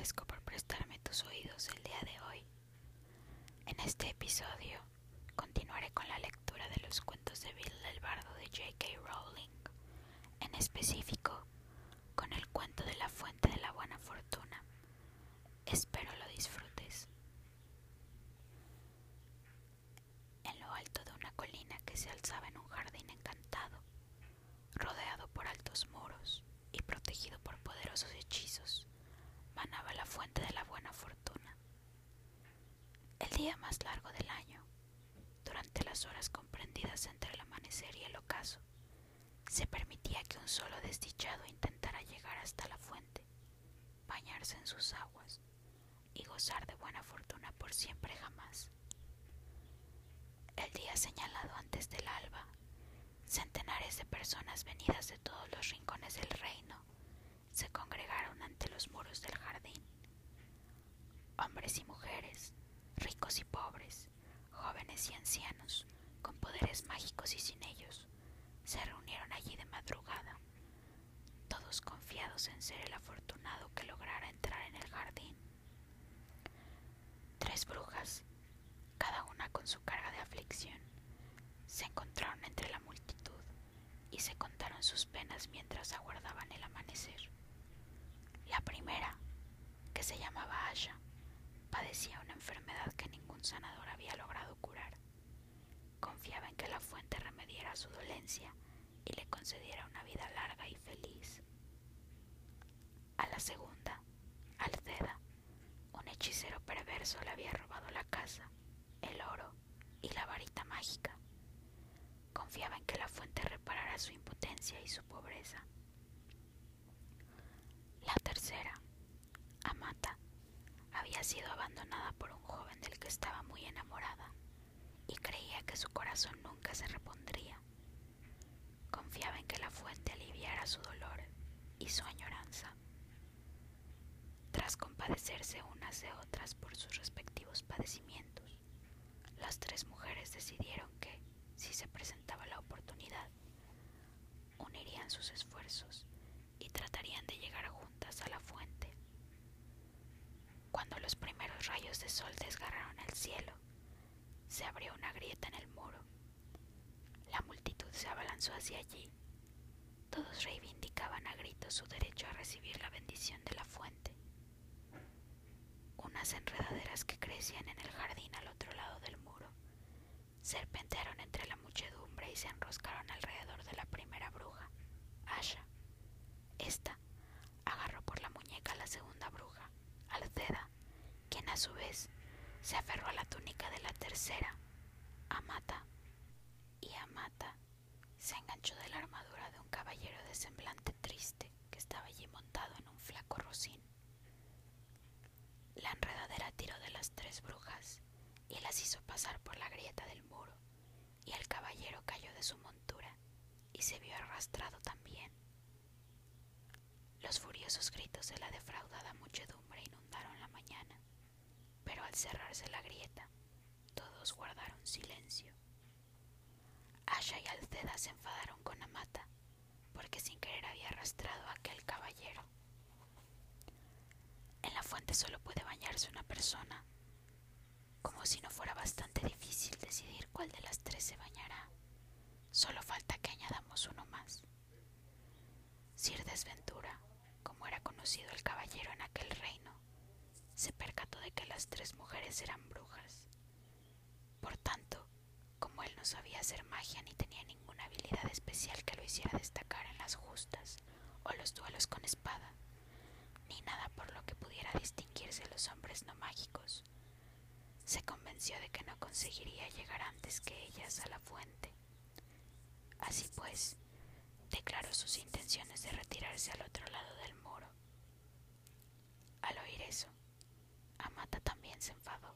agradezco por prestarme tus oídos el día de hoy. En este episodio continuaré con la lectura de los cuentos de Bill del Bardo de J.K. Rowling, en específico con el cuento de la fuente de la buena fortuna. Espero lo disfrutes. En lo alto de una colina que se alzaba en un jardín encantado, rodeado por altos muros y protegido por poderosos hechizos, manaba la fuente de la buena fortuna. El día más largo del año, durante las horas comprendidas entre el amanecer y el ocaso, se permitía que un solo desdichado intentara llegar hasta la fuente, bañarse en sus aguas y gozar de buena fortuna por siempre jamás. El día señalado antes del alba, centenares de personas venidas de todos los rincones del reino se congregaron ante los muros del jardín. Hombres y mujeres, ricos y pobres, jóvenes y ancianos, con poderes mágicos y sin ellos, se reunieron allí de madrugada, todos confiados en ser el afortunado que lograra entrar en el jardín. Tres brujas, cada una con su carga de aflicción, se encontraron entre la multitud y se contaron sus penas mientras aguardaban el amanecer. La primera, que se llamaba Asha, padecía una enfermedad que ningún sanador había logrado curar. Confiaba en que la fuente remediara su dolencia y le concediera una vida larga y feliz. A la segunda, Alceda, un hechicero perverso le había robado la casa, el oro y la varita mágica. Confiaba en que la fuente reparara su impotencia y su pobreza. La tercera, Amata, había sido abandonada por un joven del que estaba muy enamorada y creía que su corazón nunca se repondría. Confiaba en que la fuente aliviara su dolor y su añoranza. Tras compadecerse unas de otras por sus respectivos padecimientos, las tres mujeres decidieron que, si se presentaba la oportunidad, unirían sus esfuerzos y tratarían de llegar juntas a la fuente. Cuando los primeros rayos de sol desgarraron el cielo, se abrió una grieta en el muro. La multitud se allí. Todos reivindicaban a gritos su derecho a recibir la bendición de la fuente. Unas enredaderas que crecían en el jardín al otro lado del muro serpentearon entre la muchedumbre y se enroscaron alrededor de la primera bruja, Asha. Esta agarró por la muñeca a la segunda bruja, Alceda, quien a su vez se aferró a la túnica de la tercera, Amata, y Amata se enganchó de la armadura de un caballero de semblante triste que estaba allí montado en un flaco rocín. La enredadera tiró de las tres brujas y las hizo pasar por la grieta del muro, y el caballero cayó de su montura y se vio arrastrado también. Los furiosos gritos de la defraudada muchedumbre inundaron la mañana, pero al cerrarse la grieta, todos guardaron silencio. Asha y Alceda se enfadaron con Amata, porque sin querer había arrastrado a aquel caballero. En la fuente solo puede bañarse una persona, como si no fuera bastante difícil decidir cuál de las tres se bañará. Solo falta que añadamos uno más. Sir Desventura, como era conocido el caballero en aquel reino, se percató de que las tres mujeres eran brujas. Por tanto, como él no sabía hacer magia ni tenía ninguna habilidad especial que lo hiciera destacar en las justas o los duelos con espada, ni nada por lo que pudiera distinguirse los hombres no mágicos, se convenció de que no conseguiría llegar antes que ellas a la fuente. Así pues, declaró sus intenciones de retirarse al otro lado del muro. Al oír eso, Amata también se enfadó.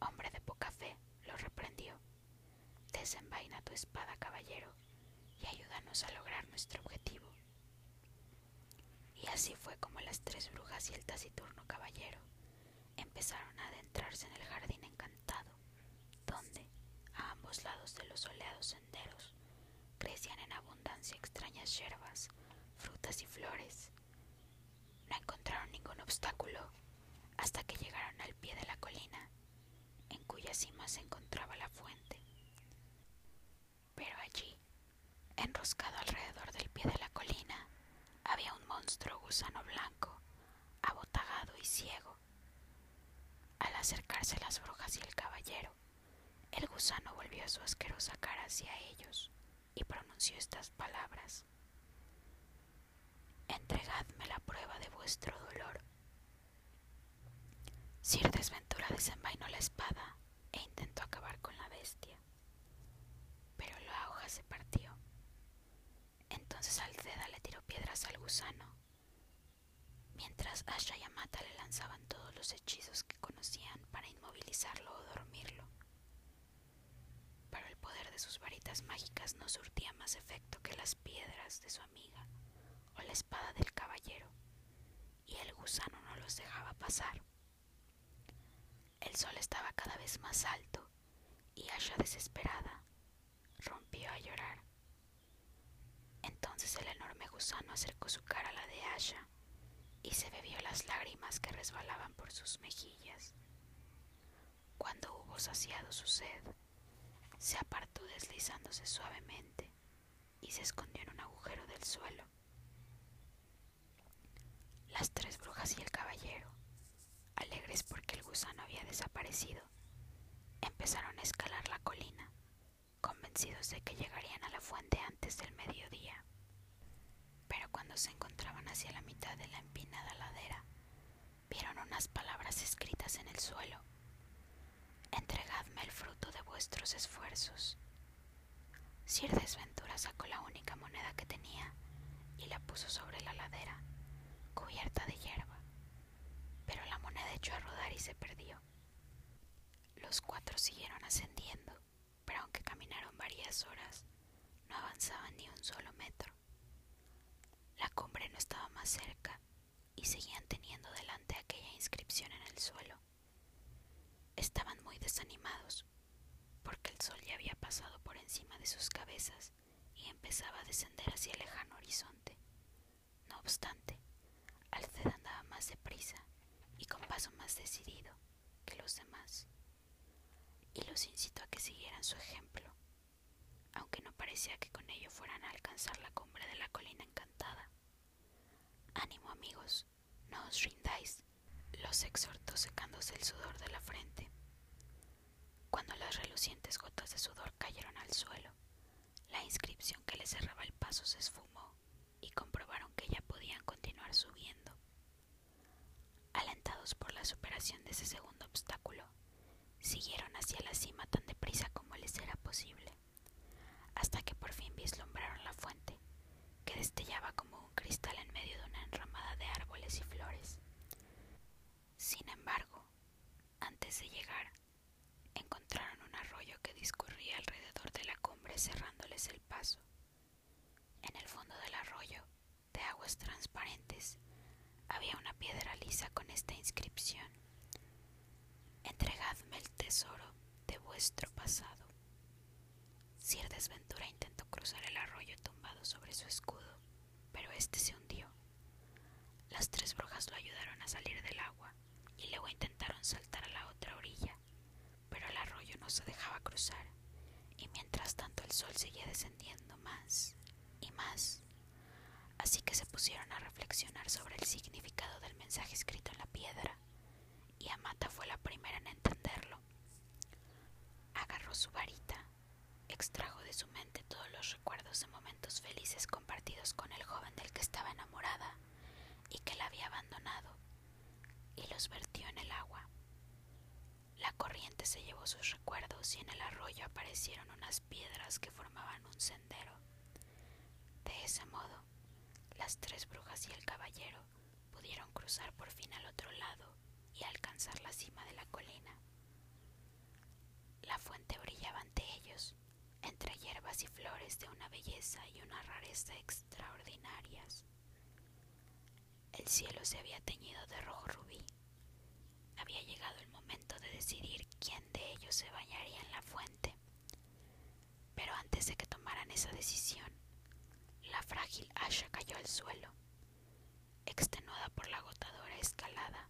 Hombre de poca fe, lo reprendió. Desenvaina tu espada, caballero, y ayúdanos a lograr nuestro objetivo. Y así fue como las y el taciturno caballero empezaron a adentrarse en el jardín encantado, donde, a ambos lados de los soleados senderos, crecían en abundancia extrañas hierbas, frutas y flores. No encontraron ningún obstáculo hasta que llegaron al pie de la colina, en cuya cima se encontraba la fuente. Pero allí, enroscado alrededor del pie de la colina, había un monstruo gusano blanco, abotagado y ciego. Al acercarse las brujas y el caballero, el gusano volvió su asquerosa cara hacia ellos y pronunció estas palabras. Entregadme la prueba de vuestro dolor. Sir Desventura desenvainó la espada e intentó acabar con la bestia, pero la hoja se partió. Entonces Alceda le tiró piedras al gusano, mientras Asha y Amata le lanzaban todos los hechizos que conocían para inmovilizarlo o dormirlo. Pero el poder de sus varitas mágicas no surtía más efecto que las piedras de su amiga o la espada del caballero, y el gusano no los dejaba pasar. El sol estaba cada vez más alto y Asha desesperada rompió a llorar. Entonces el enorme gusano acercó su cara a la de Asha y se bebió las lágrimas que resbalaban por sus mejillas. Cuando hubo saciado su sed, se apartó deslizándose suavemente y se escondió en un agujero del suelo. Las tres brujas y el caballero, alegres porque el gusano había desaparecido, empezaron a escalar la colina, convencidos de que llegarían a la fuente antes del mediodía. Se encontraban hacia la mitad de la empinada ladera, vieron unas palabras escritas en el suelo. Entregadme el fruto de vuestros esfuerzos. Sir Desventura sacó la única moneda que tenía y la puso sobre la ladera, cubierta de hierba, pero la moneda echó a rodar y se perdió. Los cuatro siguieron ascendiendo, pero aunque caminaron varias horas, no avanzaban ni un solo metro. La cumbre no estaba más cerca y seguían teniendo delante aquella inscripción en el suelo. Estaban muy desanimados, porque el sol ya había pasado por encima de sus cabezas y empezaba a descender hacia el lejano horizonte. No obstante, Alced andaba más deprisa y con paso más decidido que los demás, y los incitó a que siguieran su ejemplo, aunque no parecía que con ello fueran a alcanzar la cumbre de la colina encantada. Ánimo amigos, no os rindáis, los exhortó secándose el sudor de la frente. Cuando las relucientes gotas de sudor cayeron al suelo, la inscripción que les cerraba el paso se esfumó y comprobaron que ya podían continuar subiendo. Alentados por la superación de ese segundo obstáculo, siguieron hacia la cima tan deprisa como les era posible, hasta que por fin vislumbraron la fuente, que destellaba como un cristal en medio de una enramada de árboles y flores. Sin embargo, antes de llegar, encontraron un arroyo que discurría alrededor de la cumbre cerrándoles el En el fondo del arroyo, de aguas transparentes, había una piedra lisa con esta inscripción. Entregadme el tesoro de vuestro pasado. Sir Desventura intentó cruzar el arroyo tumbado sobre su escudo, pero este se hundió. Las tres brujas lo ayudaron a salir del agua y luego intentaron saltar a la otra orilla, pero el arroyo no se dejaba cruzar, mientras tanto el sol seguía descendiendo más y más. Así que se pusieron a reflexionar sobre el significado del mensaje escrito en la piedra, y Amata fue la primera en entenderlo. Agarró su varita, extrajo de su mente todos los recuerdos de momentos felices compartidos con el joven del que estaba enamorada y que la había abandonado, y los vertió en el agua. La corriente se llevó sus recuerdos y en el arroyo aparecieron unas piedras que formaban un sendero. De ese modo, las tres brujas y el caballero pudieron cruzar por fin al otro lado y alcanzar la cima de la colina. La fuente brillaba ante ellos, entre hierbas y flores de una belleza y una rareza extraordinarias. El cielo se había teñido de rojo rubí. Había llegado el momento de decidir quién de ellos se bañaría en la fuente. Pero antes de que tomaran esa decisión, la frágil Asha cayó al suelo, extenuada por la agotadora escalada,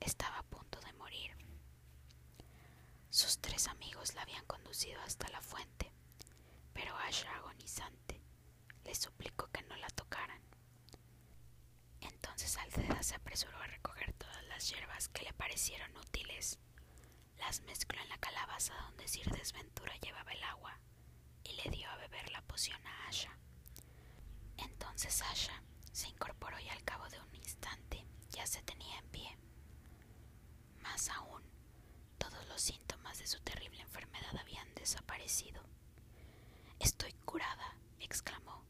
estaba a punto de morir. Sus tres amigos la habían conducido hasta la fuente, pero Asha agonizante le suplicó que no la tocaran. Entonces Alceda se apresuró a recoger todas las hierbas que le parecieron útiles, las mezcló en la calabaza donde Sir Desventura llevaba el agua y le dio a beber la poción a Asha. Entonces Asha se incorporó y al cabo de un instante ya se tenía en pie. Más aún, todos los síntomas de su terrible enfermedad habían desaparecido. Estoy curada, exclamó.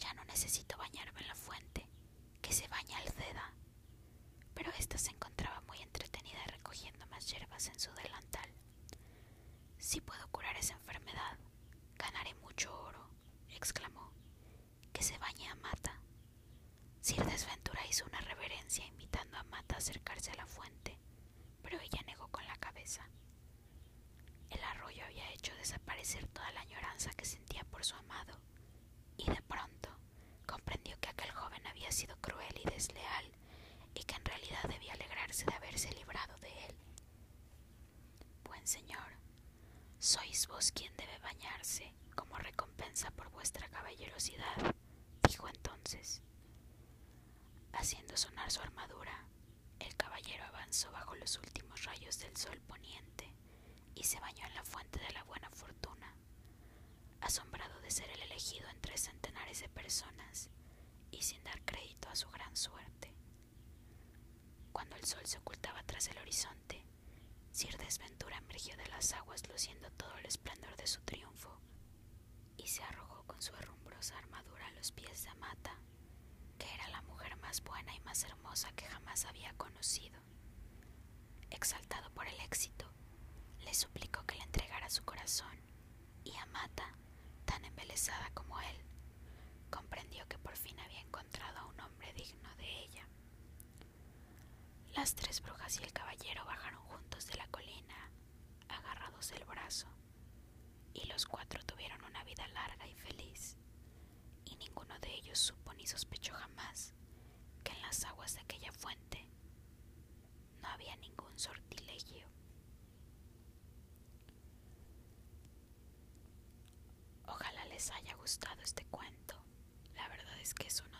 Ya no necesito bañarme en la fuente, que se baña Alceda. Pero ésta se encontraba muy entretenida en su delantal. Si puedo curar esa enfermedad, ganaré mucho oro, exclamó. Que se bañe a Mata. Sir Desventura hizo una reverencia invitando a Mata a acercarse a la fuente, pero ella negó con la cabeza. El arroyo había hecho desaparecer toda la añoranza que sentía por su amado, y de pronto comprendió que aquel joven había sido cruel y desleal, y que en realidad debía alegrarse de haberse librado de él. Buen señor, sois vos quien debe bañarse como recompensa por vuestra caballerosidad, dijo entonces. Haciendo sonar su armadura, el caballero avanzó bajo los últimos rayos del sol poniente y se bañó en la fuente de la buena fortuna, asombrado de ser el elegido entre centenares de personas y sin dar crédito a su gran suerte. Cuando el sol se ocultaba tras el horizonte, Sir Desventura emergió de las aguas luciendo todo el esplendor de su triunfo y se arrojó con su herrumbrosa armadura a los pies de Amata, que era la mujer más buena y más hermosa que jamás había conocido. Exaltado por el éxito, le suplicó que le entregara su corazón y Amata, tan embelesada como él, comprendió que por fin había encontrado a un hombre digno de ella. Las tres brujas y el caballero bajaron juntos de la colina, agarrados del brazo, y los cuatro tuvieron una vida larga y feliz, y ninguno de ellos supo ni sospechó jamás que en las aguas de aquella fuente no había ningún sortilegio. Ojalá les haya gustado este cuento. La verdad es que es uno